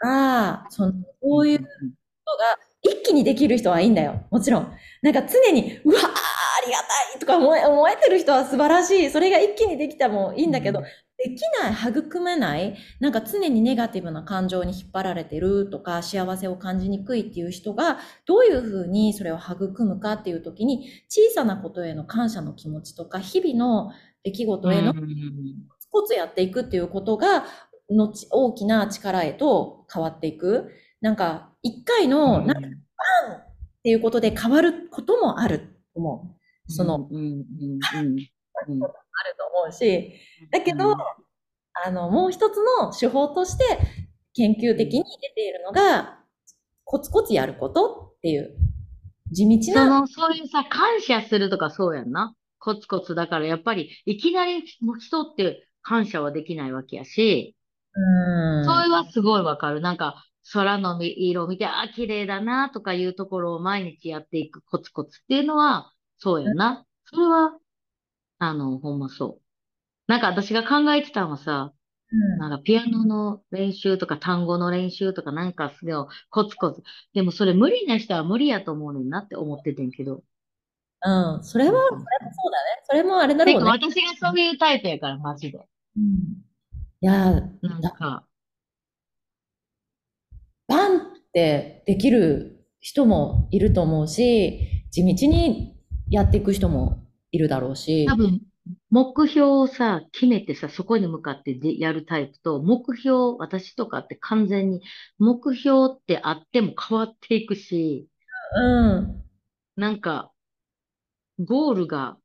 が、その、こういうことが一気にできる人はいいんだよ。もちろん。なんか常に、うわー、ありがたいとか思え、思えてる人は素晴らしい。それが一気にできたもいいんだけど、うんできない、育めない、なんか常にネガティブな感情に引っ張られてるとか、幸せを感じにくいっていう人が、どういうふうにそれを育むかっていう時に、小さなことへの感謝の気持ちとか、日々の出来事へのコツやっていくっていうことが、のち大きな力へと変わっていく。なんか、一回の、なんか、バンっていうことで変わることもあると思う。その、うんうんうんうん。あると思うし、だけど、うん。あの、もう一つの手法として研究的に出ているのが、コツコツやることっていう、地道そな、の、そういうさ、感謝するとかそうやんな。コツコツだから、やっぱり、いきなり人って感謝はできないわけやし、うん。それはすごいわかる。なんか、空の色を見て、あ、綺麗だなとかいうところを毎日やっていくコツコツっていうのは、そうやな。それは、あの、ほんまそう。なんか私が考えてたのはさ、なんかピアノの練習とか単語の練習とかなんかすごいコツコツ。でもそれ無理な人は無理やと思うねんなって思っててんけど。うん。うん。それは、それもそうだね。それもあれだろうね。私がそういうタイプやから、マジで。うんいやー、なんか、バンってできる人もいると思うし、地道にやっていく人もいるだろうし。多分、目標をさ、決めてさ、そこに向かってでやるタイプと、目標、私とかって完全に、目標ってあっても変わっていくし、うん。なんか、ゴールが、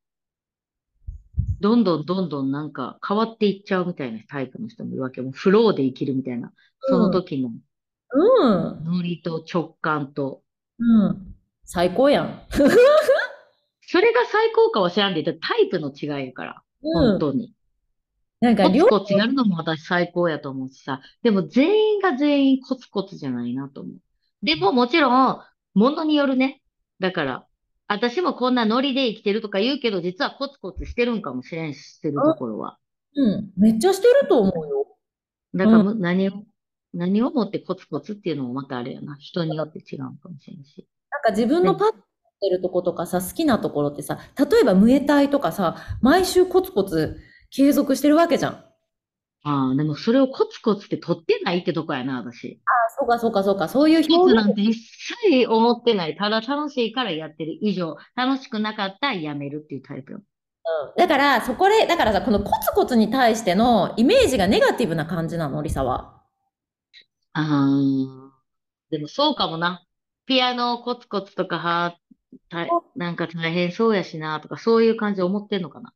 どんどんどんどんなんか変わっていっちゃうみたいなタイプの人もいるわけ。もうフローで生きるみたいな。その時のうん。ノリと直感と。うん。最高やん。[LAUGHS] それが最高かは知らんで、タイプの違いやから。うん。本当に。なんか、コツ両コツやるのも私最高やと思うしさ。でも全員が全員コツコツじゃないなと思う。でももちろん、ものによるね。だから、私もこんなノリで生きてるとか言うけど、実はコツコツしてるんかもしれんし、してるところは。うん。めっちゃしてると思うよ。だからむ、何を、何をもってコツコツっていうのもまたあれやな。人によって違うかもしれんし。なんか自分のパッてるとことかさ、好きなところってさ、例えばムエタイとかさ、毎週コツコツ継続してるわけじゃん。あああ、でもそれをコツコツって取ってないってとこやな、私。そうかそうかそうか、そういうコツ。なんて一切思ってない。ただ楽しいからやってる以上、楽しくなかったらやめるっていうタイプよ。だから、そこで、だからさ、このコツコツに対してのイメージがネガティブな感じなの、リサは。ああ、でもそうかもな。ピアノをコツコツとかは、たなんか大変そうやしなとか、そういう感じで思ってんのかな。か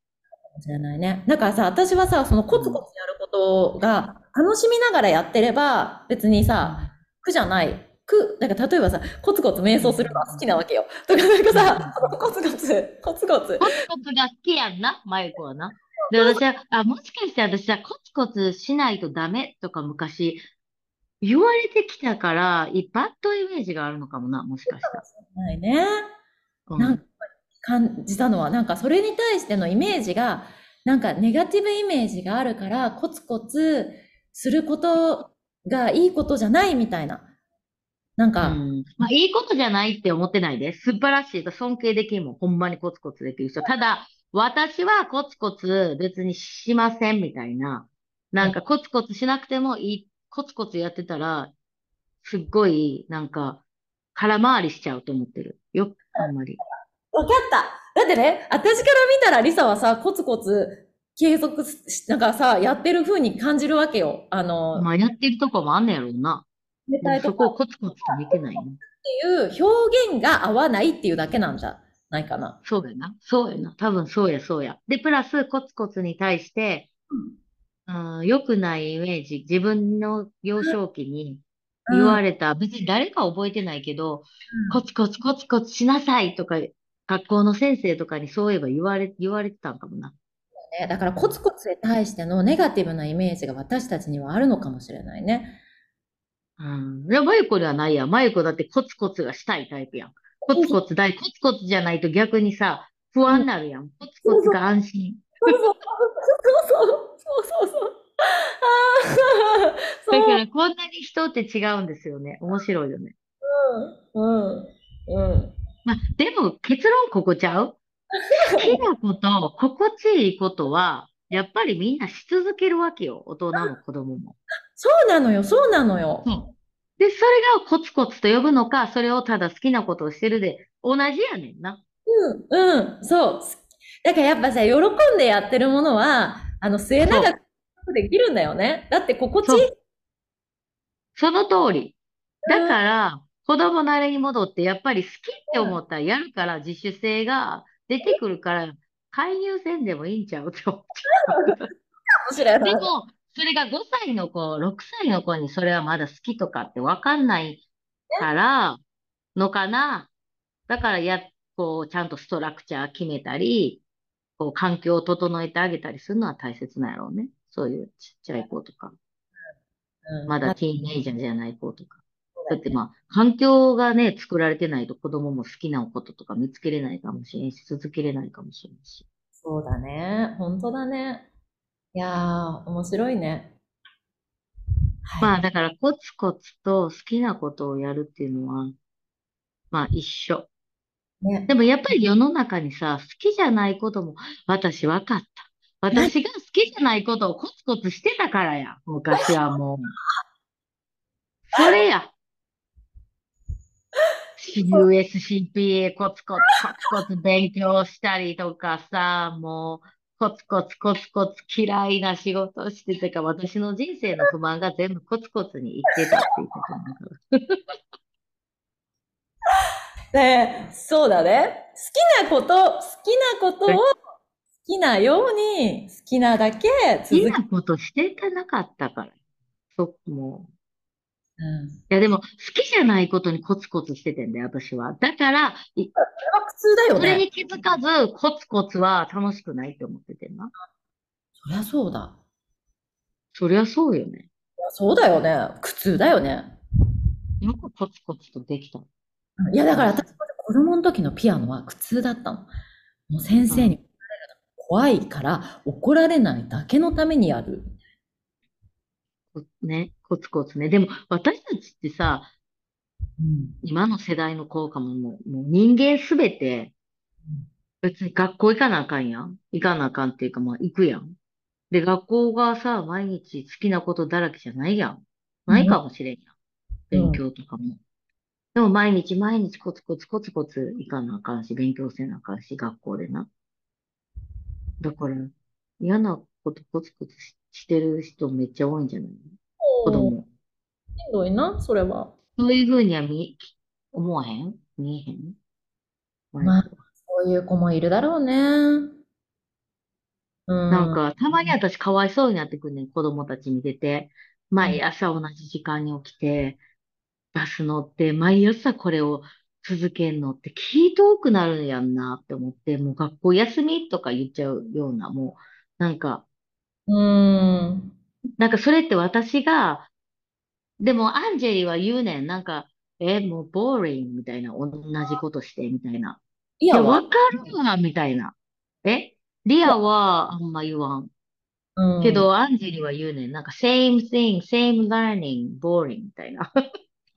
もしれないね。だからさ、私はさ、そのコツコツやることが楽しみながらやってれば、別にさ、苦じゃない。苦、なんか例えばさ、コツコツ瞑想するのは好きなわけよ。とかなんかさ、コツコツ、コツコツ。コツコツが好きやんな、マユコはな。で、私は、あ、もしかして私はコツコツしないとダメとか昔言われてきたから、いバッドイメージがあるのかもな、もしかしたら。ないね。うんなんか感じたのは、なんかそれに対してのイメージが、なんかネガティブイメージがあるから、コツコツすることがいいことじゃないみたいな。なんうか、ん。まあ、いいことじゃないって思ってないで。素晴らしいと尊敬できるもん。ほんまにコツコツできる人。ただ、私はコツコツ別にしませんみたいな。なんかコツコツしなくてもいい、コツコツやってたら、すっごい、なんか、空回りしちゃうと思ってる。よ、あんまり。わかっただってね、私から見たらリサはさ、コツコツ継続し、なんかさ、やってる風に感じるわけよ。あの、まあ、やってるとこもあんねやろうな。そこをコツコツと見てないね。ていう表現が合わないっていうだけなんじゃないかな。そうやな。そうやな。多分そうや、そうや。で、プラス、コツコツに対して、うん、良くないイメージ、自分の幼少期に言われた、別に誰か覚えてないけど、コツコツコツコツしなさいとか、学校の先生とかにそういえば言われ、言われてたんかもな。ねだからコツコツに対してのネガティブなイメージが私たちにはあるのかもしれないね。うん。いや、マユコではないやん。マユコだってコツコツがしたいタイプやん。コツコツ大、コツコツじゃないと逆にさ、不安になるやん。コツコツが安心。そうそうそうそうそうそう。ああ、そう。だからこんなに人って違うんですよね。面白いよね。うん、うん。うん。まあ、でも結論ここちゃう？好きなこと、心地いいことは、やっぱりみんなし続けるわけよ。大人も子供も。そうなのよ、そうなのよ。そう。で、それがコツコツと呼ぶのか、それをただ好きなことをしてるで、同じやねんな。うん、うん、そう。だからやっぱさ、喜んでやってるものは、あの、末永くできるんだよね。だって心地いい。その通り。だから、子供なりに戻って、やっぱり好きって思ったらやるから、自主性が出てくるから、介入せんでもいいんちゃうって思っかもしれない。でも、それが5歳の子、6歳の子にそれはまだ好きとかってわかんないから、のかな。だからや、こう、ちゃんとストラクチャー決めたり、こう、環境を整えてあげたりするのは大切なんやろうね。そういうちっちゃい子とか、うんまだティーンエイジャーじゃない子とか。だってまあ、環境がね、作られてないと子供も好きなこととか見つけれないかもしれんし、続けれないかもしれんし。そうだね。本当だね。いやー、面白いね。はい。まあ、だからコツコツと好きなことをやるっていうのは、まあ一緒。ね。でもやっぱり世の中にさ、好きじゃないことも、私分かった。私が好きじゃないことをコツコツしてたからや。昔はもう。それや。USCPA コツコツコツコツ勉強したりとかさ、もうコツコツコツコツ嫌いな仕事しててか、私の人生の不満が全部コツコツに生きてたっていうことなんだから。ねそうだね。好きなこと、好きなことを好きなように、好きなだけ好き続け、なことしてたなかったから。そ、もう。うん。いや、でも、好きじゃないことにコツコツしててんだよ、私は。だから、いそれは苦痛だよね。それに気づかず、コツコツは楽しくないって思っててんな。そりゃそうだ。そりゃそうよね。そうだよね。苦痛だよね。よくコツコツとできた。いや、だから私、子供の時のピアノは苦痛だったの。もう先生に怒られるの怖いから、怒られないだけのためにやる。こね、コツコツね。でも、私たちってさ、うん。今の世代の子かも、もう、もう人間すべて、別に学校行かなあかんやん。行かなあかんっていうか、まあ、行くやん。で、学校がさ、毎日好きなことだらけじゃないやん。ないかもしれんやん。うん勉強とかも。でも毎日毎日コツコツコツコツ行かなあかんし、勉強せなあかんし、学校でな。だから、嫌なことコツコツししてる人めっちゃ多いんじゃない？子供。しんどいな、それは。そういうふうには見、思わへん？見えへん？まあそういう子もいるだろうね。うん。なんか、たまに私かわいそうになってくんねん、子供たち見てて。毎朝同じ時間に起きて、バス乗って、毎朝これを続けんのって気遠くなるんやんなって思って、もう学校休みとか言っちゃうような、もう、なんか、うん。なんかそれって私が、でもアンジェリーは言うねん、なんか、え、もうボーリングみたいな、同じことして、みたいな。いや、わかるわ、みたいな。え？リアはあんま言わん。うん。けど、アンジェリは言うねん。なんか、same thing, same learning, boring みたいな。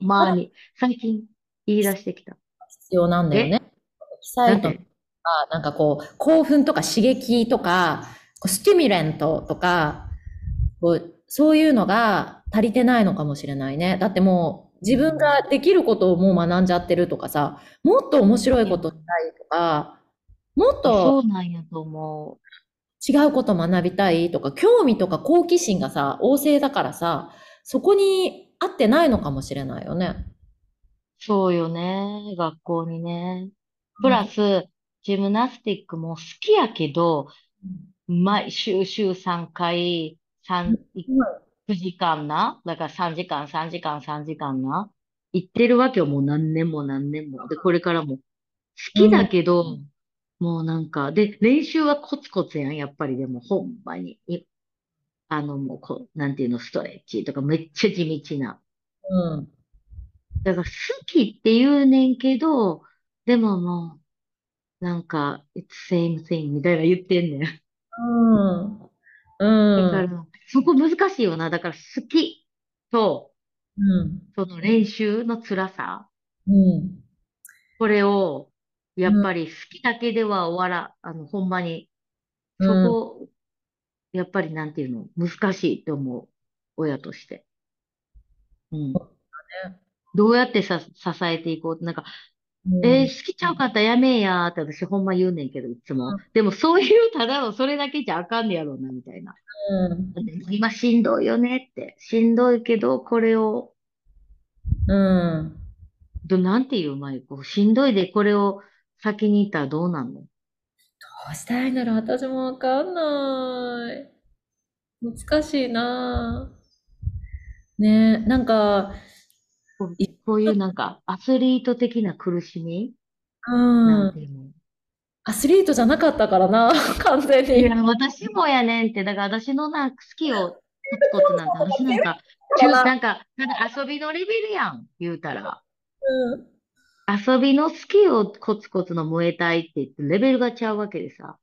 まあに、最近言い出してきた。必要なんだよね。エキサイトとなんてか、なんかこう、興奮とか刺激とか、こうスティミュレントとか、こうそういうのが足りてないのかもしれないね。だってもう、自分ができることをもう学んじゃってるとかさ、もっと面白いことしたいとか、もっそとうなんやと思違うこと学びたいとか、興味とか好奇心がさ、旺盛だからさ、そこに合ってないのかもしれないよね。う。そうよね。学校にね。プラス、ジムナスティックも好きやけど、毎週週3回、3、9時間な？だから3時間、3時間、3時間な？行ってるわけよ。もう何年も何年も。で、これからも。好きだけど、もうなんか、で、練習はコツコツやん。やっぱりでも、ほんまに。いあの、もうこう、なんていうの、ストレッチとかめっちゃ地道な。うん。だから好きって言うねんけど、でももう、なんか、it's same thing みたいな言ってんねん。うん。だうん。から、そこ難しいよな。だから好きと、うん。その練習の辛さ。うん。これを、やっぱり好きだけでは終わら、あの、ほんまに、そこ、やっぱりなんていうの、難しいって思う。親として。うん。どうやってさ、支えていこうなんか、うんえー好きちゃうかったらやめえやーって私ほんま言うねんけど、いつも。でもそういうただのそれだけじゃあかんねやろうな、みたいな。うん。今しんどいよねって。しんどいけど、これを、うん。ど、なんていうまゆこ。しんどいでこれを先に行ったらどうなんのどうしたらいいんだろう私もわかんない。難しいなねえ、なんか、こういうなんか、アスリート的な苦しみ？うん。アスリートじゃなかったからな、[LAUGHS] 完全に。いや、私もやねんって。だから私のな好きをコツコツなんて、私なんか、中なんか、ただ遊びのレベルやん、言うたら。うん。遊びの好きをコツコツの燃えたいって言って、レベルがちゃうわけでさ。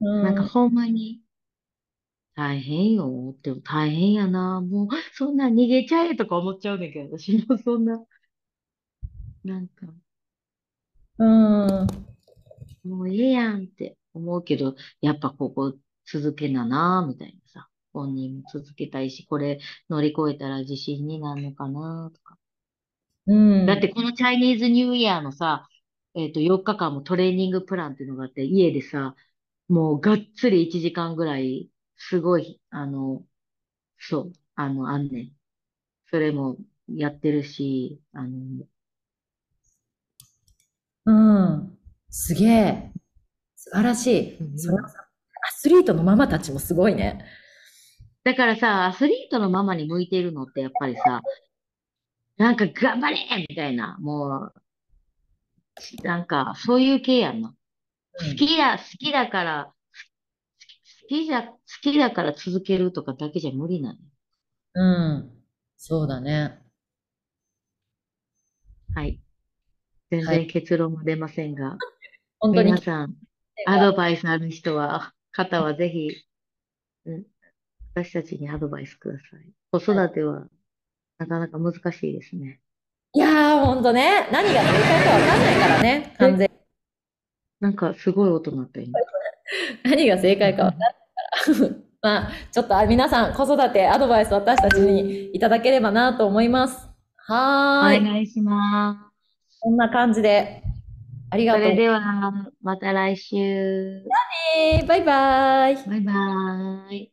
うんなんかほんまに、大変よって、大変やな。もう、そんな逃げちゃえとか思っちゃうねんけど、私もそんな、なんか、うん。もうええやんって思うけど、やっぱここ続けなな、みたいなさ。本人も続けたいし、これ乗り越えたら自信になるのかな、とか。うん。だってこのチャイニーズニューイヤーのさ、えっと、4日間もトレーニングプランっていうのがあって、家でさ、もうがっつり1時間ぐらい、すごい、あの、そう、あの、あんねん。それもやってるし、あの、うん。すげえ。素晴らしい。うんそのアスリートのママたちもすごいね。だからさ、アスリートのママに向いてるのってやっぱりさ、なんか頑張れみたいな、もう、なんかそういう系やんな。好きだ、好きだから、好きじゃ、好きだから続けるとかだけじゃ無理なの。うん。そうだね。はい。全はい然結論も出ませんが、本当に皆さん、アドバイスある人は、方はぜひ、うん、私たちにアドバイスください。子育ては、なかなか難しいですね。いやー、ほんとね。何が正解かわかんないからね。完全に。なんかすごい音鳴った今。[LAUGHS] 何が正解かわかんないから。[LAUGHS] まあ、ちょっとあ皆さん、子育てアドバイス私たちにいただければなと思います。はおーい。願いします。こんな感じで。ありがとうそれ。では、また来週。バイバイ。バイバーイ。